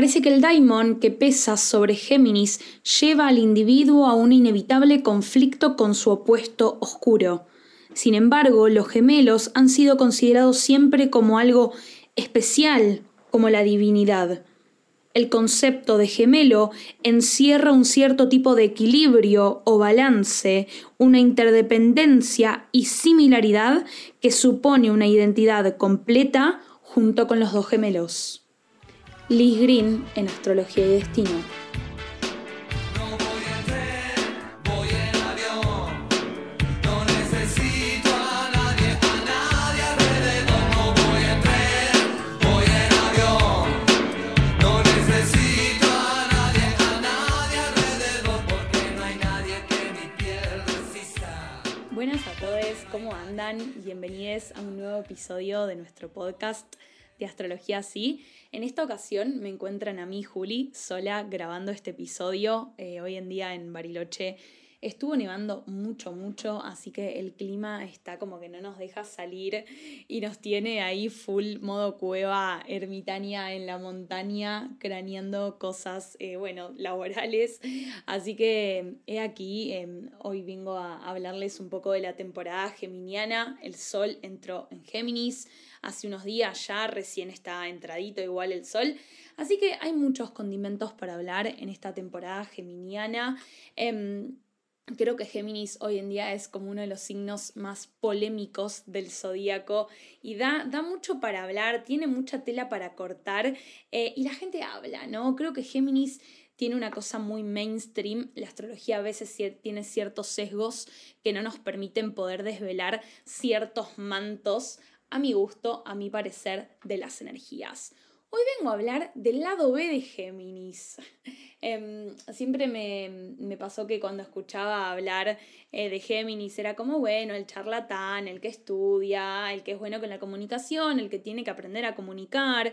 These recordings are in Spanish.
Parece que el daimon que pesa sobre Géminis lleva al individuo a un inevitable conflicto con su opuesto oscuro. Sin embargo, los gemelos han sido considerados siempre como algo especial, como la divinidad. El concepto de gemelo encierra un cierto tipo de equilibrio o balance, una interdependencia y similaridad que supone una identidad completa junto con los dos gemelos. Liz Green en Astrología y Destino. Buenas a todos, ¿cómo andan? Bienvenidos a un nuevo episodio de nuestro podcast de Astrología Sí. En esta ocasión me encuentran a mí, Juli, sola grabando este episodio. Eh, hoy en día en Bariloche estuvo nevando mucho, mucho, así que el clima está como que no nos deja salir y nos tiene ahí full modo cueva ermitaña en la montaña, craneando cosas, eh, bueno, laborales. Así que he aquí, em, hoy vengo a hablarles un poco de la temporada geminiana. El sol entró en Géminis hace unos días ya, recién está entradito igual el sol. Así que hay muchos condimentos para hablar en esta temporada geminiana. Em, creo que Géminis hoy en día es como uno de los signos más polémicos del zodíaco y da, da mucho para hablar, tiene mucha tela para cortar eh, y la gente habla, ¿no? Creo que Géminis tiene una cosa muy mainstream. La astrología a veces tiene ciertos sesgos que no nos permiten poder desvelar ciertos mantos a mi gusto, a mi parecer, de las energías. Hoy vengo a hablar del lado B de Géminis. Em, siempre me, pasó que cuando escuchaba hablar eh, de Géminis era como, bueno, el charlatán, el que estudia, el que es bueno con la comunicación, el que tiene que aprender a comunicar.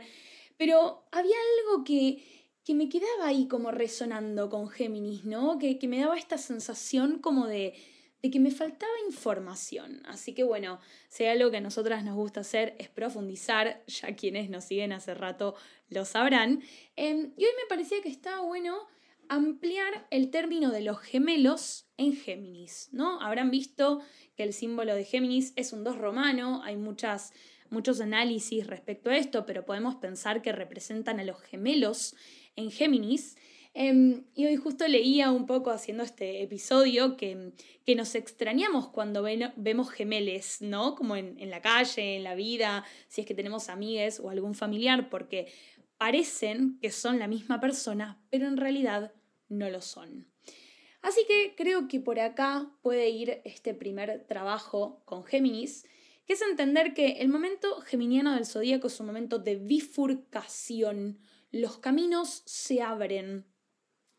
Pero había algo que, que me quedaba ahí como resonando con Géminis, ¿no? Que, que me daba esta sensación como de, de que me faltaba información. Así que bueno, si algo que a nosotras nos gusta hacer es profundizar, ya quienes nos siguen hace rato lo sabrán. Em, y hoy me parecía que estaba bueno ampliar el término de los gemelos en Géminis, ¿no? Habrán visto que el símbolo de Géminis es un 2 romano, hay muchas, muchos análisis respecto a esto, pero podemos pensar que representan a los gemelos en Géminis. Em, y hoy justo leía un poco haciendo este episodio que, que nos extrañamos cuando vemos gemeles, ¿no? Como en, en, la calle, en la vida, si es que tenemos amigues o algún familiar, porque parecen que son la misma persona, pero en realidad no lo son. Así que creo que por acá puede ir este primer trabajo con Géminis, que es entender que el momento geminiano del zodíaco es un momento de bifurcación. Los caminos se abren,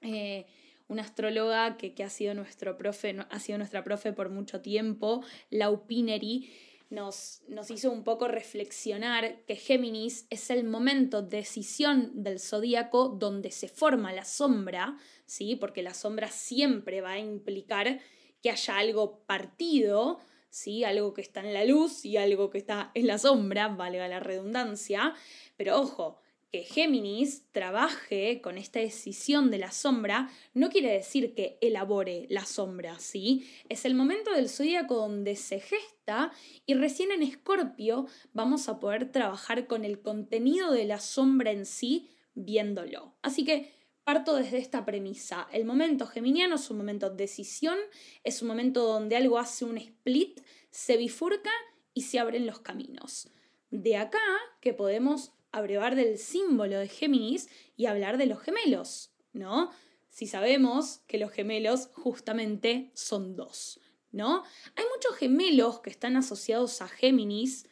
eh, una astróloga que, ha sido nuestro profe, ha sido nuestra profe por mucho tiempo, Lau Pineri, nos, nos, hizo un poco reflexionar que Géminis es el momento de decisión del zodíaco donde se forma la sombra, ¿sí? porque la sombra siempre va a implicar que haya algo partido, ¿sí? algo que está en la luz y algo que está en la sombra, valga la redundancia, pero ojo, que Géminis trabaje con esta decisión de la sombra no quiere decir que elabore la sombra, ¿sí? Es el momento del zodíaco donde se gesta y recién en Escorpio vamos a poder trabajar con el contenido de la sombra en sí viéndolo. Así que parto desde esta premisa. El momento geminiano es un momento de decisión, es un momento donde algo hace un split, se bifurca y se abren los caminos. De acá que podemos abrevar del símbolo de Géminis y hablar de los gemelos, ¿no? Si sabemos que los gemelos justamente son dos, ¿no? Hay muchos gemelos que están asociados a Géminis.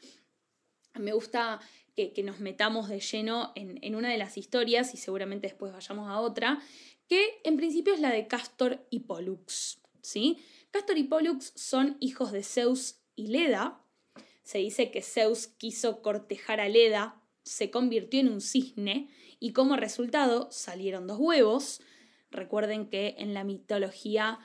Me gusta que, nos metamos de lleno en, en, una de las historias y seguramente después vayamos a otra, que en principio es la de Castor y Pollux, ¿sí? Castor y Pollux son hijos de Zeus y Leda. Se dice que Zeus quiso cortejar a Leda se convirtió en un cisne y como resultado salieron dos huevos. Recuerden que en la mitología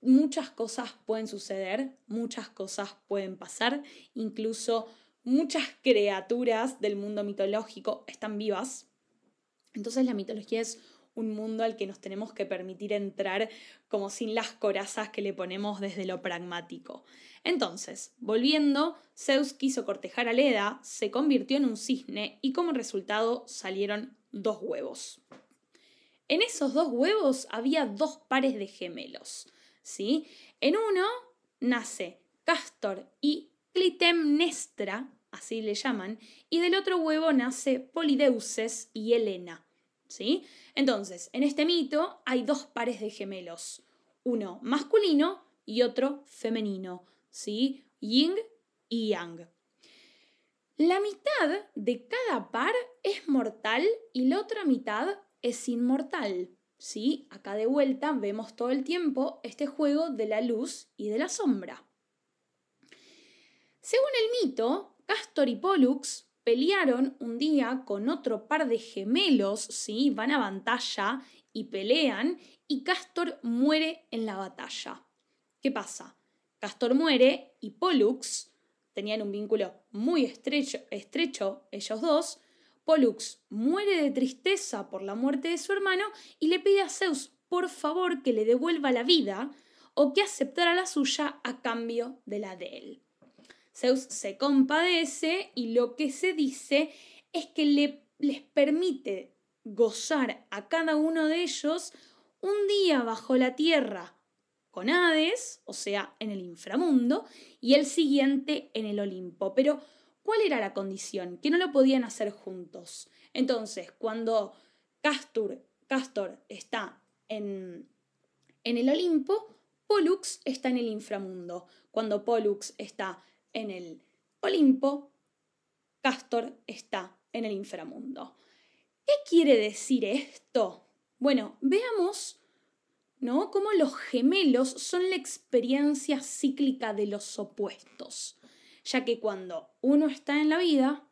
muchas cosas pueden suceder, muchas cosas pueden pasar, incluso muchas criaturas del mundo mitológico están vivas. Entonces la mitología es un mundo al que nos tenemos que permitir entrar como sin las corazas que le ponemos desde lo pragmático. Entonces, volviendo, Zeus quiso cortejar a Leda, se convirtió en un cisne y como resultado salieron dos huevos. En esos dos huevos había dos pares de gemelos, ¿sí? En uno nace Castor y Clitemnestra, así le llaman, y del otro huevo nace Polideuces y Helena. ¿Sí? Entonces, en este mito hay dos pares de gemelos, uno masculino y otro femenino, ¿sí? Ying y Yang. La mitad de cada par es mortal y la otra mitad es inmortal. ¿sí? Acá de vuelta vemos todo el tiempo este juego de la luz y de la sombra. Según el mito, Castor y Pollux pelearon un día con otro par de gemelos, ¿sí? Van a batalla y pelean y Castor muere en la batalla. ¿Qué pasa? Castor muere y Pollux, tenían un vínculo muy estrecho, estrecho ellos dos, Pollux muere de tristeza por la muerte de su hermano y le pide a Zeus por favor que le devuelva la vida o que aceptara la suya a cambio de la de él. Zeus se compadece y lo que se dice es que le, les permite gozar a cada uno de ellos un día bajo la tierra con Hades, o sea, en el inframundo, y el siguiente en el Olimpo. Pero, ¿cuál era la condición? Que no lo podían hacer juntos. Entonces, cuando Castor, Castor está en, en el Olimpo, Pollux está en el inframundo. Cuando Pollux está en el Olimpo, Castor está en el inframundo. ¿Qué quiere decir esto? Bueno, veamos ¿no? Cómo los gemelos son la experiencia cíclica de los opuestos, ya que cuando uno está en la vida,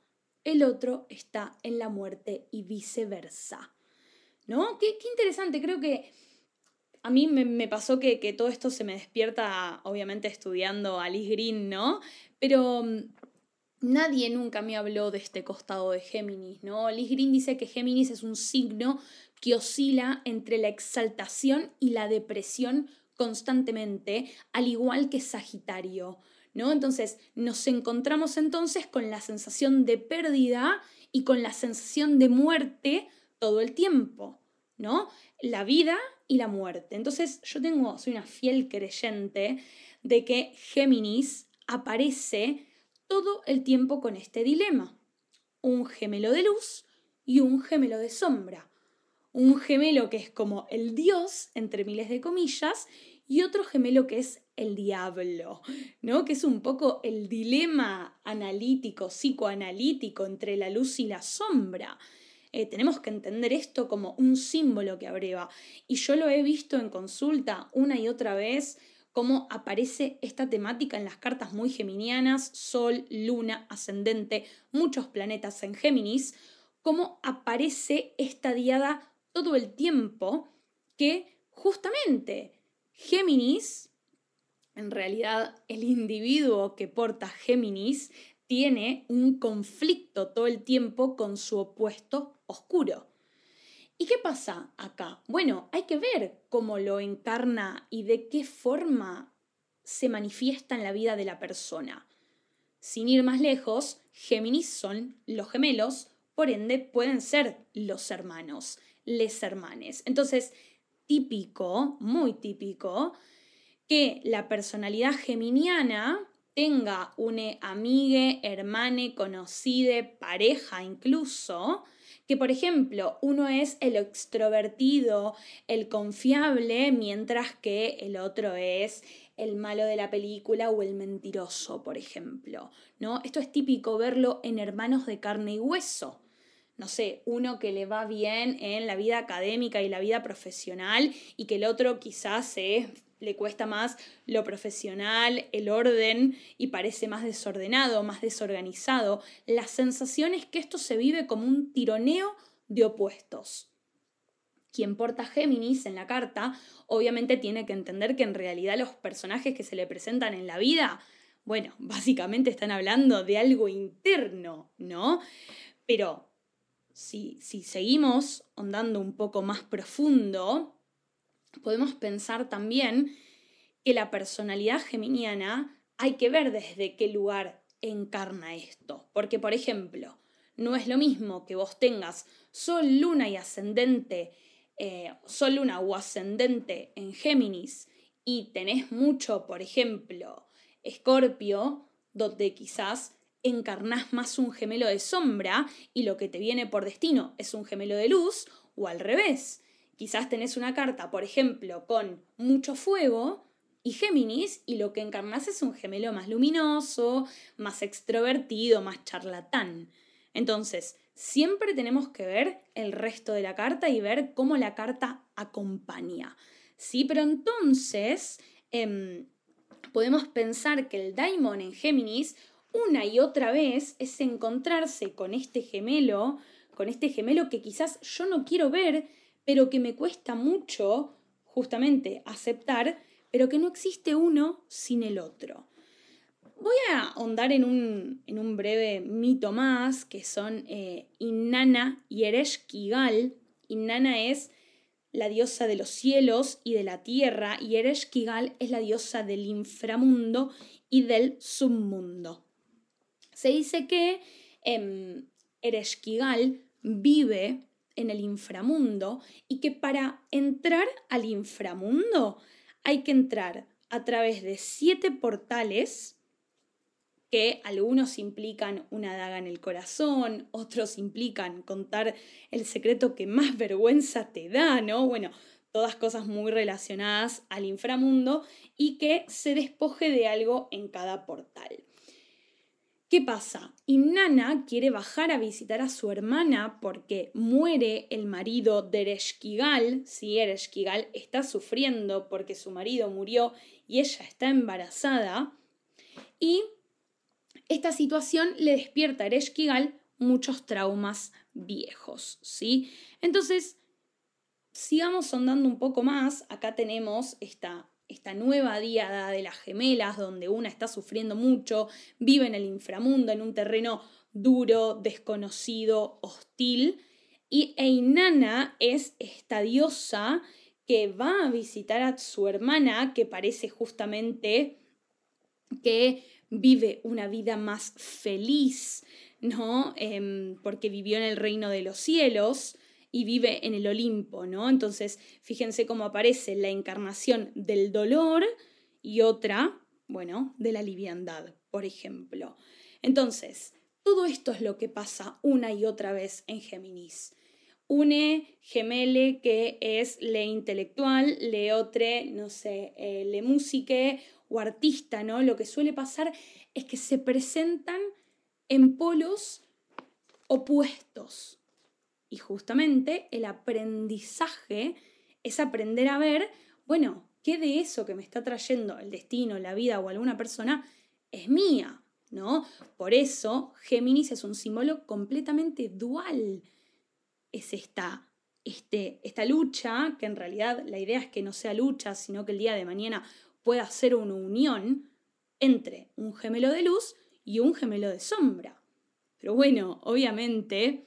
el otro está en la muerte y viceversa. ¿No? Qué, interesante, creo que a mí me, pasó que, que, todo esto se me despierta, obviamente, estudiando Alice Green, ¿no? Pero mm, nadie nunca me habló de este costado de Géminis, ¿no? Alice Green dice que Géminis es un signo que oscila entre la exaltación y la depresión constantemente, al igual que Sagitario, ¿no? Entonces, nos encontramos entonces con la sensación de pérdida y con la sensación de muerte todo el tiempo, ¿no? La vida y la muerte. Entonces, yo tengo, soy una fiel creyente de que Géminis aparece todo el tiempo con este dilema. Un gemelo de luz y un gemelo de sombra. Un gemelo que es como el dios, entre miles de comillas, y otro gemelo que es el diablo, ¿no? Que es un poco el dilema analítico, psicoanalítico entre la luz y la sombra. Eh, tenemos que entender esto como un símbolo que abreva. Y yo lo he visto en consulta una y otra vez cómo aparece esta temática en las cartas muy geminianas, Sol, Luna, Ascendente, muchos planetas en Géminis, cómo aparece esta diada todo el tiempo que justamente Géminis, en realidad el individuo que porta Géminis, tiene un conflicto todo el tiempo con su opuesto oscuro. ¿Y qué pasa acá? Bueno, hay que ver cómo lo encarna y de qué forma se manifiesta en la vida de la persona. Sin ir más lejos, Géminis son los gemelos, por ende pueden ser los hermanos, les hermanes. Entonces, típico, muy típico, que la personalidad geminiana tenga una amiga, hermane, conocide, pareja incluso, que por ejemplo uno es el extrovertido, el confiable, mientras que el otro es el malo de la película o el mentiroso, por ejemplo, ¿no? Esto es típico verlo en hermanos de carne y hueso. No sé, uno que le va bien en la vida académica y la vida profesional y que el otro quizás se le cuesta más lo profesional, el orden y parece más desordenado, más desorganizado. La sensación es que esto se vive como un tironeo de opuestos. Quien porta Géminis en la carta obviamente tiene que entender que en realidad los personajes que se le presentan en la vida, bueno, básicamente están hablando de algo interno, ¿no? Pero si, si seguimos ondando un poco más profundo, podemos pensar también que la personalidad geminiana hay que ver desde qué lugar encarna esto. Porque, por ejemplo, no es lo mismo que vos tengas Sol, Luna y ascendente, eh, Sol, Luna o ascendente en Géminis y tenés mucho, por ejemplo, Escorpio, donde quizás encarnás más un gemelo de sombra y lo que te viene por destino es un gemelo de luz, o al revés. Quizás tenés una carta, por ejemplo, con mucho fuego y Géminis y lo que encarnás es un gemelo más luminoso, más extrovertido, más charlatán. Entonces, siempre tenemos que ver el resto de la carta y ver cómo la carta acompaña. Sí, pero entonces em, podemos pensar que el Daimon en Géminis una y otra vez es encontrarse con este gemelo, con este gemelo que quizás yo no quiero ver, pero que me cuesta mucho justamente aceptar, pero que no existe uno sin el otro. Voy a ahondar en un, breve mito más, que son eh, Inanna y Ereshkigal. Inanna es la diosa de los cielos y de la tierra, y Ereshkigal es la diosa del inframundo y del submundo. Se dice que em, Ereshkigal vive en el inframundo y que para entrar al inframundo hay que entrar a través de siete portales que algunos implican una daga en el corazón, otros implican contar el secreto que más vergüenza te da, ¿no? Bueno, todas cosas muy relacionadas al inframundo y que se despoje de algo en cada portal. ¿Qué pasa? Inanna quiere bajar a visitar a su hermana porque muere el marido de Ereshkigal. Si Ereshkigal está sufriendo porque su marido murió y ella está embarazada. Y esta situación le despierta a Ereshkigal muchos traumas viejos, ¿sí? Entonces, sigamos sondando un poco más. Acá tenemos esta esta nueva diada de las gemelas, donde una está sufriendo mucho, vive en el inframundo, en un terreno duro, desconocido, hostil. Y Einana es esta diosa que va a visitar a su hermana, que parece justamente que vive una vida más feliz, ¿no? Em, porque vivió en el reino de los cielos y vive en el Olimpo, ¿no? Entonces, fíjense cómo aparece la encarnación del dolor y otra, bueno, de la liviandad, por ejemplo. Entonces, todo esto es lo que pasa una y otra vez en Géminis. Une gemele que es le intelectual, le otre, no sé, eh, le musique o artista, ¿no? Lo que suele pasar es que se presentan en polos opuestos, y justamente el aprendizaje es aprender a ver, bueno, ¿qué de eso que me está trayendo el destino, la vida o alguna persona es mía? ¿No? Por eso Géminis es un símbolo completamente dual. Es esta, este, esta lucha, que en realidad la idea es que no sea lucha, sino que el día de mañana pueda ser una unión entre un gemelo de luz y un gemelo de sombra. Pero bueno, obviamente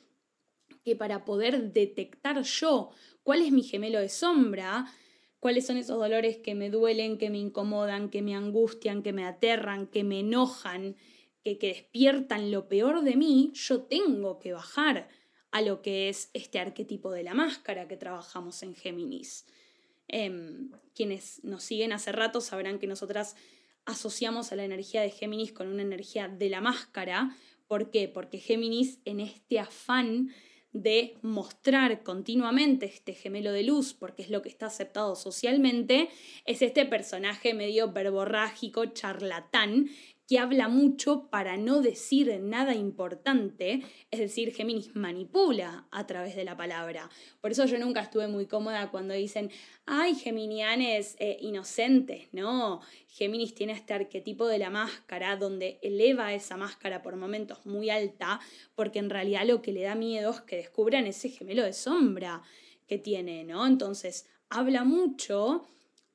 que para poder detectar yo cuál es mi gemelo de sombra, cuáles son esos dolores que me duelen, que me incomodan, que me angustian, que me aterran, que me enojan, que, que despiertan lo peor de mí, yo tengo que bajar a lo que es este arquetipo de la máscara que trabajamos en Géminis. Em, quienes nos siguen hace rato sabrán que nosotras asociamos a la energía de Géminis con una energía de la máscara. ¿Por qué? Porque Géminis en este afán de mostrar continuamente este gemelo de luz, porque es lo que está aceptado socialmente, es este personaje medio verborrágico, charlatán, que habla mucho para no decir nada importante, es decir, Géminis manipula a través de la palabra. Por eso yo nunca estuve muy cómoda cuando dicen, ay, Geminianes eh, inocentes, no, Géminis tiene este arquetipo de la máscara donde eleva esa máscara por momentos muy alta, porque en realidad lo que le da miedo es que descubran ese gemelo de sombra que tiene, ¿no? Entonces, habla mucho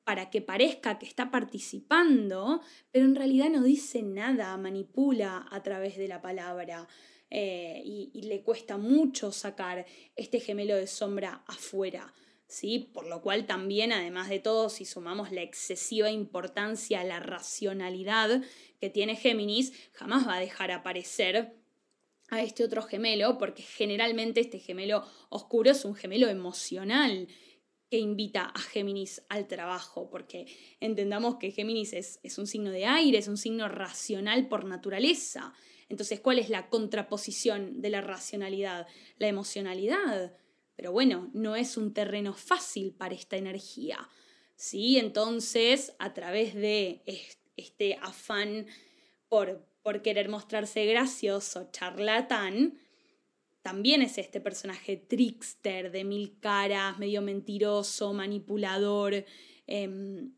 para que parezca que está participando, pero en realidad no dice nada, manipula a través de la palabra. eh, y, le cuesta mucho sacar este gemelo de sombra afuera. ¿Sí? Por lo cual también, además de todo, si sumamos la excesiva importancia a la racionalidad que tiene Géminis, jamás va a dejar aparecer a este otro gemelo, porque generalmente este gemelo oscuro es un gemelo emocional que invita a Géminis al trabajo, porque entendamos que Géminis es, un signo de aire, es un signo racional por naturaleza. Entonces, ¿cuál es la contraposición de la racionalidad? La emocionalidad. Pero bueno, no es un terreno fácil para esta energía. ¿sí? Entonces, a través de este afán por querer mostrarse gracioso, charlatán, también es este personaje trickster de mil caras, medio mentiroso, manipulador. Em,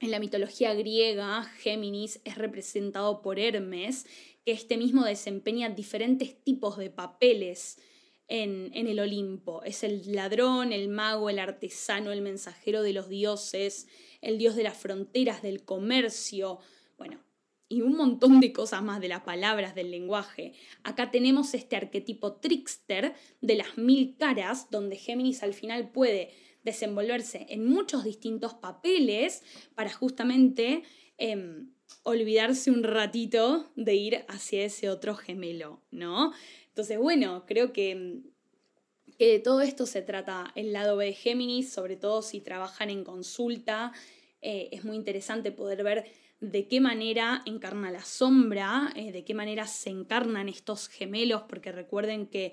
en la mitología griega, Géminis es representado por Hermes, que este mismo desempeña diferentes tipos de papeles en, en, el Olimpo. Es el ladrón, el mago, el artesano, el mensajero de los dioses, el dios de las fronteras, del comercio. Y un montón de cosas más de las palabras del lenguaje. Acá tenemos este arquetipo trickster de las mil caras, donde Géminis al final puede desenvolverse en muchos distintos papeles para justamente em, olvidarse un ratito de ir hacia ese otro gemelo, ¿no? Entonces, bueno, creo que, que de todo esto se trata el lado B de Géminis, sobre todo si trabajan en consulta. Eh, es muy interesante poder ver de qué manera encarna la sombra, eh, de qué manera se encarnan estos gemelos, porque recuerden que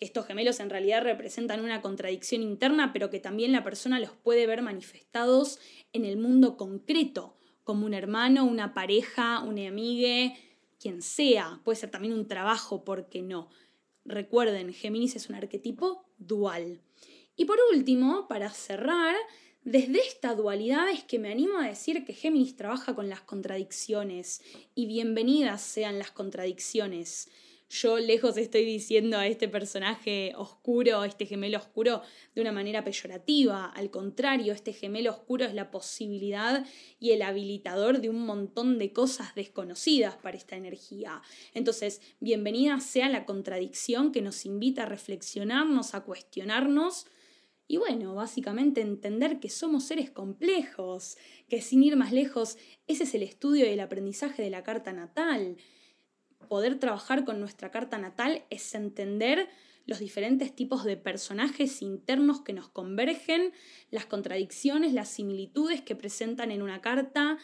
estos gemelos en realidad representan una contradicción interna, pero que también la persona los puede ver manifestados en el mundo concreto, como un hermano, una pareja, una amiga, quien sea. Puede ser también un trabajo, ¿por qué no? Recuerden, Géminis es un arquetipo dual. Y por último, para cerrar, desde esta dualidad es que me animo a decir que Géminis trabaja con las contradicciones y bienvenidas sean las contradicciones. Yo lejos estoy diciendo a este personaje oscuro, a este gemelo oscuro, de una manera peyorativa. Al contrario, este gemelo oscuro es la posibilidad y el habilitador de un montón de cosas desconocidas para esta energía. Entonces, bienvenida sea la contradicción que nos invita a reflexionarnos, a cuestionarnos y bueno, básicamente entender que somos seres complejos, que sin ir más lejos, ese es el estudio y el aprendizaje de la carta natal. Poder trabajar con nuestra carta natal es entender los diferentes tipos de personajes internos que nos convergen, las contradicciones, las similitudes que presentan en una carta,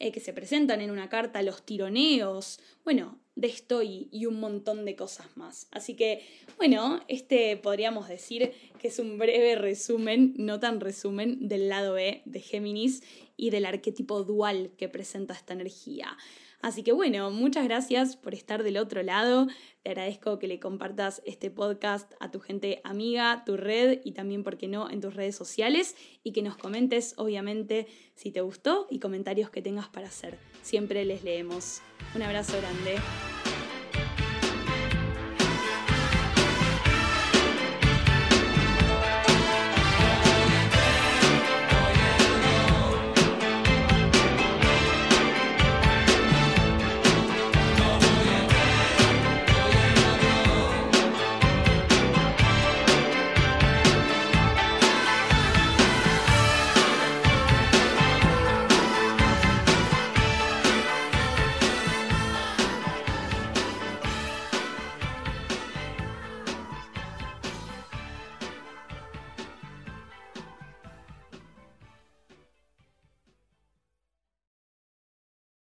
eh, que se presentan en una carta, los tironeos. Bueno, de esto y, un montón de cosas más. Así que, bueno, este podríamos decir que es un breve resumen, no tan resumen, del lado B de Géminis y del arquetipo dual que presenta esta energía. Así que bueno, muchas gracias por estar del otro lado. Te agradezco que le compartas este podcast a tu gente amiga, tu red y también, ¿por qué no?, en tus redes sociales y que nos comentes, obviamente, si te gustó y comentarios que tengas para hacer. Siempre les leemos. Un abrazo grande.